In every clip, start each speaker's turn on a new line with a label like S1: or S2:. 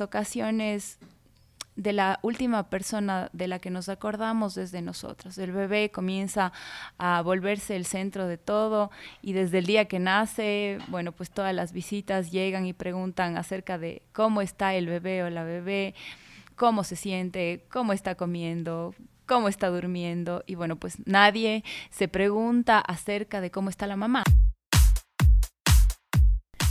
S1: ocasiones de la última persona de la que nos acordamos desde nosotros. El bebé comienza a volverse el centro de todo y desde el día que nace, bueno, pues todas las visitas llegan y preguntan acerca de cómo está el bebé o la bebé, cómo se siente, cómo está comiendo, cómo está durmiendo y bueno, pues nadie se pregunta acerca de cómo está la mamá.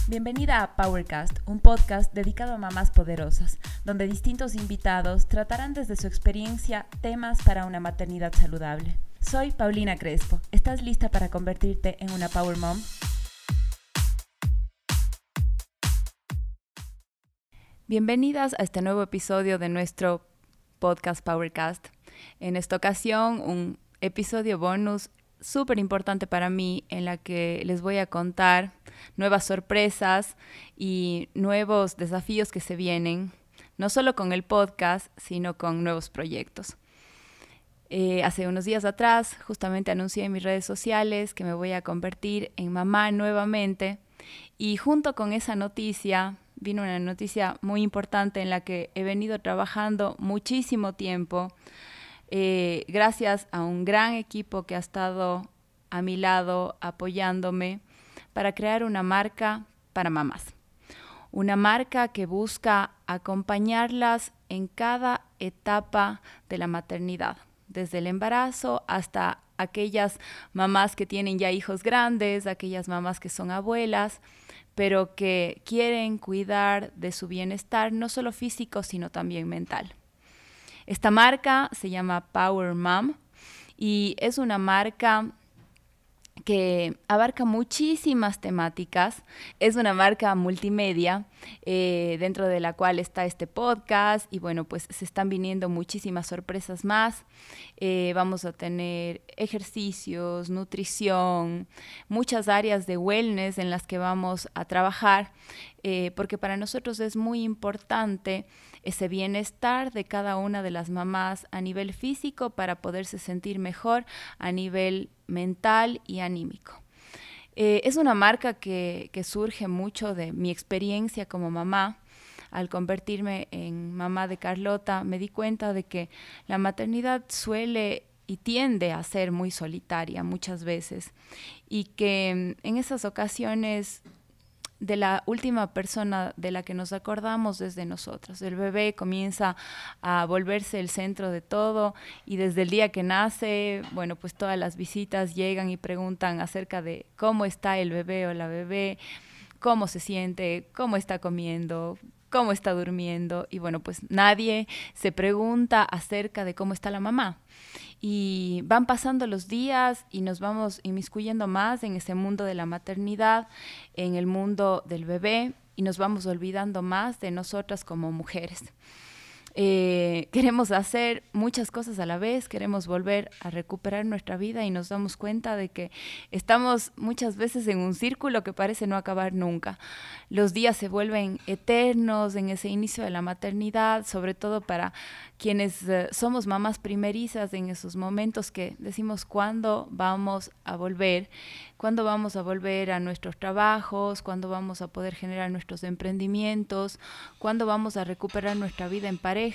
S1: Bienvenida a Powercast, un podcast dedicado a mamás poderosas, donde distintos invitados tratarán desde su experiencia temas para una maternidad saludable. Soy Paulina Crespo. ¿Estás lista para convertirte en una Power Mom? Bienvenidas a este nuevo episodio de nuestro podcast Powercast. En esta ocasión, un episodio bonus súper importante para mí en la que les voy a contar nuevas sorpresas y nuevos desafíos que se vienen, no solo con el podcast, sino con nuevos proyectos. Eh, hace unos días atrás justamente anuncié en mis redes sociales que me voy a convertir en mamá nuevamente y junto con esa noticia vino una noticia muy importante en la que he venido trabajando muchísimo tiempo eh, gracias a un gran equipo que ha estado a mi lado apoyándome para crear una marca para mamás. Una marca que busca acompañarlas en cada etapa de la maternidad, desde el embarazo hasta aquellas mamás que tienen ya hijos grandes, aquellas mamás que son abuelas, pero que quieren cuidar de su bienestar, no solo físico, sino también mental. Esta marca se llama Power Mom y es una marca que abarca muchísimas temáticas. Es una marca multimedia eh, dentro de la cual está este podcast y bueno, pues se están viniendo muchísimas sorpresas más. Eh, vamos a tener ejercicios, nutrición, muchas áreas de wellness en las que vamos a trabajar, eh, porque para nosotros es muy importante ese bienestar de cada una de las mamás a nivel físico para poderse sentir mejor a nivel mental y anímico. Eh, es una marca que, que surge mucho de mi experiencia como mamá al convertirme en mamá de Carlota, me di cuenta de que la maternidad suele y tiende a ser muy solitaria muchas veces y que mm, en esas ocasiones de la última persona de la que nos acordamos desde nosotros. El bebé comienza a volverse el centro de todo y desde el día que nace, bueno, pues todas las visitas llegan y preguntan acerca de cómo está el bebé o la bebé, cómo se siente, cómo está comiendo, cómo está durmiendo y bueno, pues nadie se pregunta acerca de cómo está la mamá. Y van pasando los días y nos vamos inmiscuyendo más en ese mundo de la maternidad, en el mundo del bebé y nos vamos olvidando más de nosotras como mujeres. Eh, queremos hacer muchas cosas a la vez, queremos volver a recuperar nuestra vida y nos damos cuenta de que estamos muchas veces en un círculo que parece no acabar nunca. Los días se vuelven eternos en ese inicio de la maternidad, sobre todo para quienes eh, somos mamás primerizas en esos momentos que decimos cuándo vamos a volver, cuándo vamos a volver a nuestros trabajos, cuándo vamos a poder generar nuestros emprendimientos, cuándo vamos a recuperar nuestra vida en pareja,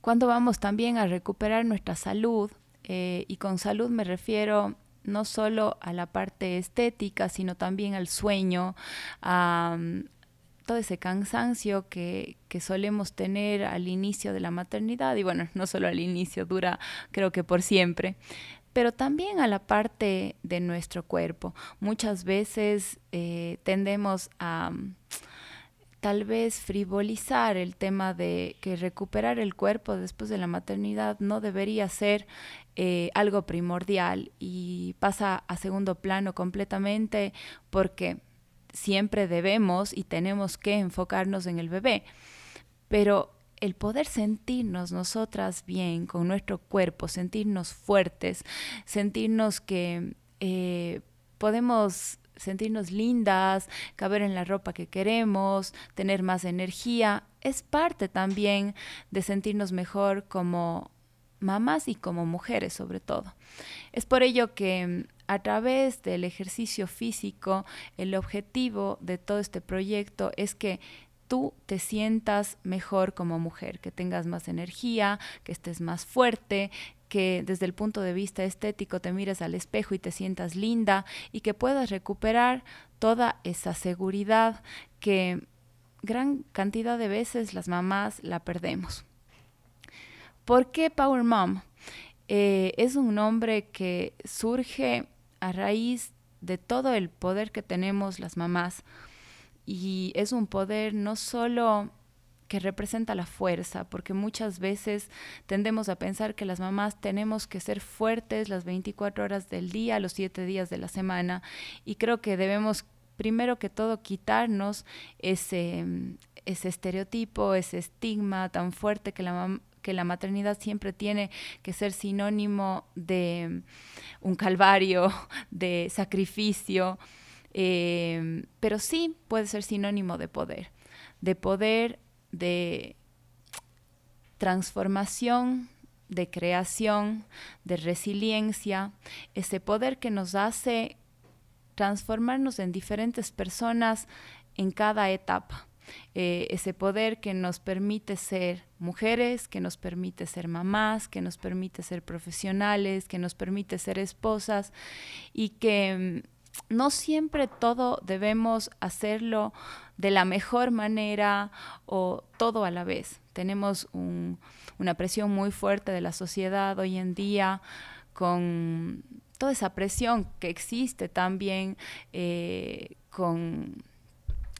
S1: cuándo vamos también a recuperar nuestra salud. Eh, y con salud me refiero no solo a la parte estética, sino también al sueño, a, todo ese cansancio que, que, solemos tener al inicio de la maternidad, y bueno, no solo al inicio, dura creo que por siempre, pero también a la parte de nuestro cuerpo. Muchas veces eh, tendemos a mm, tal vez frivolizar el tema de que recuperar el cuerpo después de la maternidad no debería ser eh, algo primordial y pasa a segundo plano completamente porque siempre debemos y tenemos que enfocarnos en el bebé. Pero el poder sentirnos nosotras bien con nuestro cuerpo, sentirnos fuertes, sentirnos que eh, podemos sentirnos lindas, caber en la ropa que queremos, tener más energía, es parte también de sentirnos mejor como mamás y como mujeres sobre todo. Es por ello que a través del ejercicio físico, el objetivo de todo este proyecto es que tú te sientas mejor como mujer, que tengas más energía, que estés más fuerte, que desde el punto de vista estético te mires al espejo y te sientas linda y que puedas recuperar toda esa seguridad que gran cantidad de veces las mamás la perdemos. ¿Por qué Power Mom? Eh, es un nombre que surge a raíz de todo el poder que tenemos las mamás y es un poder no solo que representa la fuerza, porque muchas veces tendemos a pensar que las mamás tenemos que ser fuertes las 24 horas del día, los 7 días de la semana, y creo que debemos primero que todo quitarnos ese, ese estereotipo, ese estigma tan fuerte que la, que la maternidad siempre tiene que ser sinónimo de un calvario, de sacrificio, eh, pero sí puede ser sinónimo de poder, de poder, de transformación, de creación, de resiliencia, ese poder que nos hace transformarnos en diferentes personas en cada etapa. Eh, ese poder que nos permite ser mujeres, que nos permite ser mamás, que nos permite ser profesionales, que nos permite ser esposas y que mm, no siempre todo debemos hacerlo de la mejor manera o todo a la vez. Tenemos una presión muy fuerte de la sociedad hoy en día con toda esa presión que existe también eh, con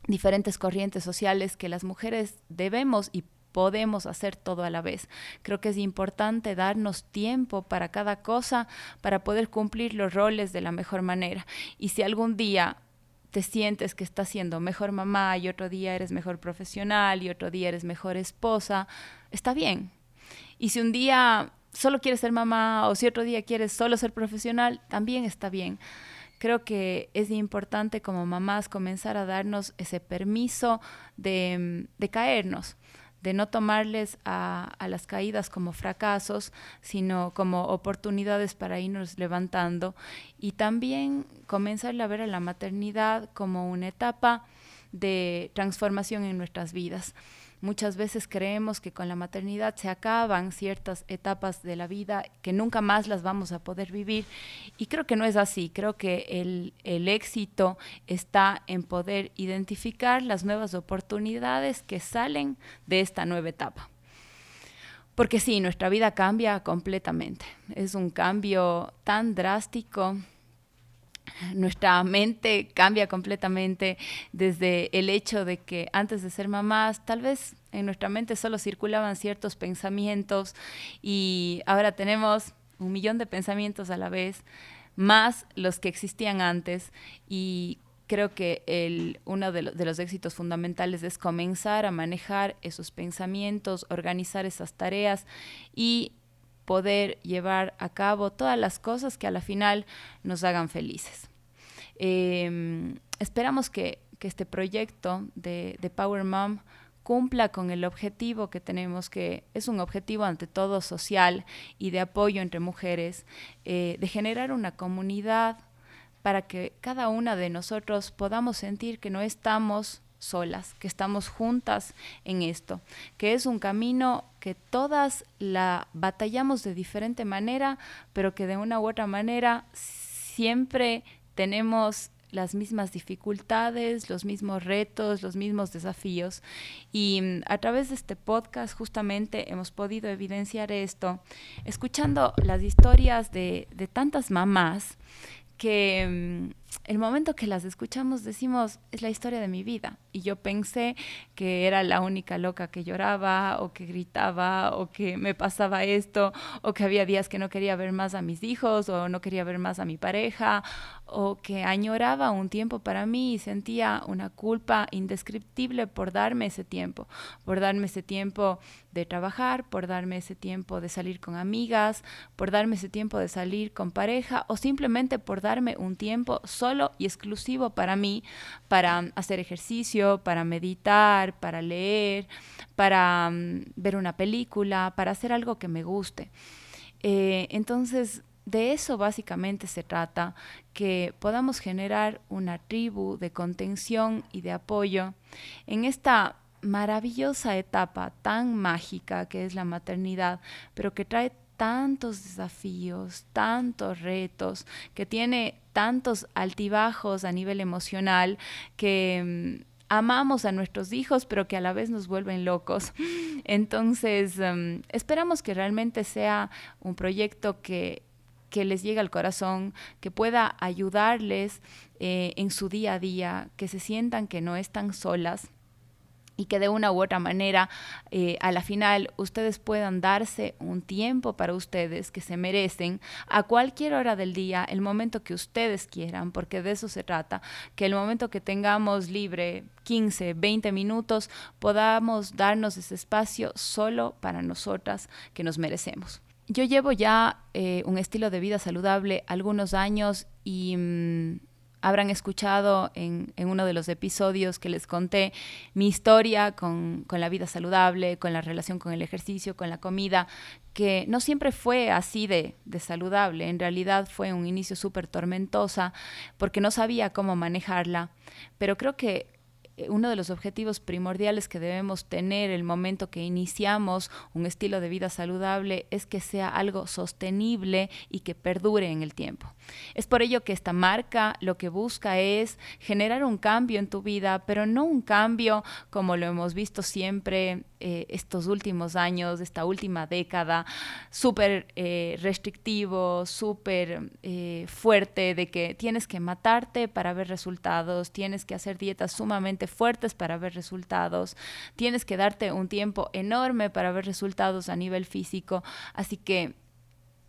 S1: diferentes corrientes sociales que las mujeres debemos y podemos hacer todo a la vez. Creo que es importante darnos tiempo para cada cosa para poder cumplir los roles de la mejor manera. Y si algún día te sientes que estás siendo mejor mamá y otro día eres mejor profesional y otro día eres mejor esposa, está bien. Y si un día solo quieres ser mamá o si otro día quieres solo ser profesional, también está bien creo que es importante como mamás comenzar a darnos ese permiso de, caernos de no tomarles a, las caídas como fracasos, sino como oportunidades para irnos levantando y también comenzar a ver a la maternidad como una etapa de transformación en nuestras vidas. Muchas veces creemos que con la maternidad se acaban ciertas etapas de la vida que nunca más las vamos a poder vivir y creo que no es así. Creo que el, el éxito está en poder identificar las nuevas oportunidades que salen de esta nueva etapa. Porque sí, nuestra vida cambia completamente. Es un cambio tan drástico nuestra mente cambia completamente desde el hecho de que antes de ser mamás, tal vez en nuestra mente solo circulaban ciertos pensamientos y ahora tenemos un millón de pensamientos a la vez, más los que existían antes. Y creo que el, uno de, de, los éxitos fundamentales es comenzar a manejar esos pensamientos, organizar esas tareas y poder llevar a cabo todas las cosas que a la final nos hagan felices. Em, esperamos que, este proyecto de, Power Mom cumpla con el objetivo que tenemos, que es un objetivo ante todo social y de apoyo entre mujeres, eh, de generar una comunidad para que cada una de nosotros podamos sentir que no estamos solas, que estamos juntas en esto, que es un camino que todas la batallamos de diferente manera, pero que de una u otra manera siempre tenemos las mismas dificultades, los mismos retos, los mismos desafíos. Y mm, a través de este podcast justamente hemos podido evidenciar esto, escuchando las historias de, de tantas mamás que mm, el momento que las escuchamos decimos, es la historia de mi vida. Y yo pensé que era la única loca que lloraba o que gritaba o que me pasaba esto o que había días que no quería ver más a mis hijos o no quería ver más a mi pareja o que añoraba un tiempo para mí y sentía una culpa indescriptible por darme ese tiempo, por darme ese tiempo de trabajar, por darme ese tiempo de salir con amigas, por darme ese tiempo de salir con pareja o simplemente por darme un tiempo y exclusivo para mí, para hacer ejercicio, para meditar, para leer, para mm, ver una película, para hacer algo que me guste. Eh, entonces, de eso básicamente se trata, que podamos generar una tribu de contención y de apoyo en esta maravillosa etapa tan mágica que es la maternidad, pero que trae tantos desafíos, tantos retos, que tiene tantos altibajos a nivel emocional que mm, amamos a nuestros hijos, pero que a la vez nos vuelven locos. Entonces, mm, esperamos que realmente sea un proyecto que que les llegue al corazón, que pueda ayudarles eh, en su día a día, que se sientan que no están solas y que de una u otra manera eh, a la final ustedes puedan darse un tiempo para ustedes que se merecen a cualquier hora del día, el momento que ustedes quieran, porque de eso se trata, que el momento que tengamos libre 15, 20 minutos, podamos darnos ese espacio solo para nosotras que nos merecemos. Yo llevo ya eh, un estilo de vida saludable algunos años y... Mm, habrán escuchado en, uno de los episodios que les conté mi historia con, la vida saludable, con la relación con el ejercicio, con la comida, que no siempre fue así de, de saludable, en realidad fue un inicio súper tormentosa porque no sabía cómo manejarla, pero creo que uno de los objetivos primordiales que debemos tener el momento que iniciamos un estilo de vida saludable es que sea algo sostenible y que perdure en el tiempo. Es por ello que esta marca lo que busca es generar un cambio en tu vida, pero no un cambio como lo hemos visto siempre eh, estos últimos años, esta última década, súper eh, restrictivo, súper fuerte, de que tienes que matarte para ver resultados, tienes que hacer dietas sumamente fuertes para ver resultados, tienes que darte un tiempo enorme para ver resultados a nivel físico, así que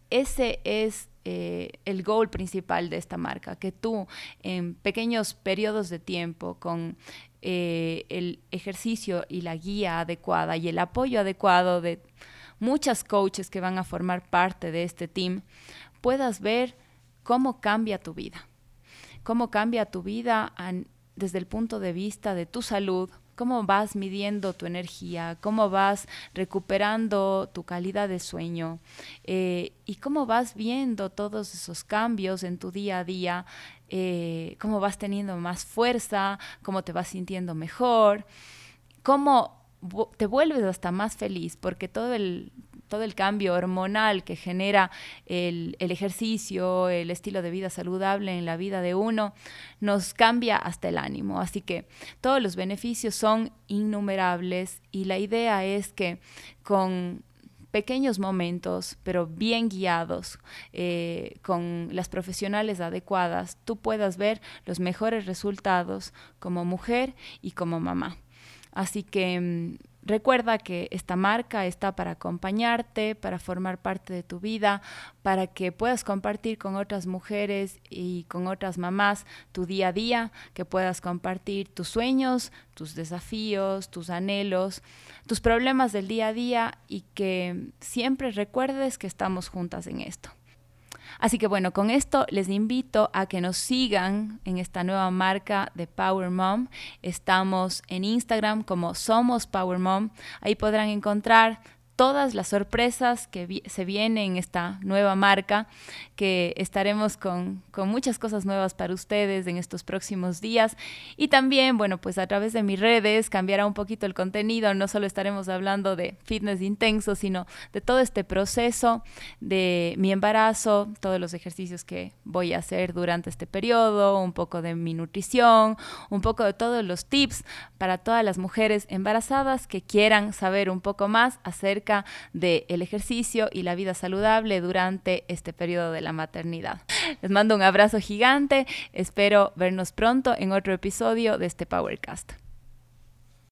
S1: ese es eh, el goal principal de esta marca, que tú en pequeños periodos de tiempo, con eh, el ejercicio y la guía adecuada y el apoyo adecuado de muchas coaches que van a formar parte de este team, puedas ver cómo cambia tu vida, cómo cambia tu vida desde el punto de vista de tu salud, cómo vas midiendo tu energía, cómo vas recuperando tu calidad de sueño eh, y cómo vas viendo todos esos cambios en tu día a día, eh, cómo vas teniendo más fuerza, cómo te vas sintiendo mejor, cómo te vuelves hasta más feliz, porque todo el, todo el cambio hormonal que genera el, ejercicio, el estilo de vida saludable en la vida de uno, nos cambia hasta el ánimo. Así que todos los beneficios son innumerables y la idea es que con pequeños momentos, pero bien guiados, eh, con las profesionales adecuadas, tú puedas ver los mejores resultados como mujer y como mamá. Así que mm, Recuerda que esta marca está para acompañarte, para formar parte de tu vida, para que puedas compartir con otras mujeres y con otras mamás tu día a día, que puedas compartir tus sueños, tus desafíos, tus anhelos, tus problemas del día a día y que siempre recuerdes que estamos juntas en esto. Así que bueno, con esto les invito a que nos sigan en esta nueva marca de Power Mom. Estamos en Instagram como Somos Power Mom. Ahí podrán encontrar todas las sorpresas que se vienen en esta nueva marca, que estaremos con, muchas cosas nuevas para ustedes en estos próximos días. Y también, bueno, pues a través de mis redes cambiará un poquito el contenido, no solo estaremos hablando de fitness intenso, sino de todo este proceso de mi embarazo, todos los ejercicios que voy a hacer durante este periodo, un poco de mi nutrición, un poco de todos los tips para todas las mujeres embarazadas que quieran saber un poco más acerca del el ejercicio y la vida saludable durante este periodo de la maternidad. Les mando un abrazo gigante, espero vernos pronto en otro episodio de este Powercast.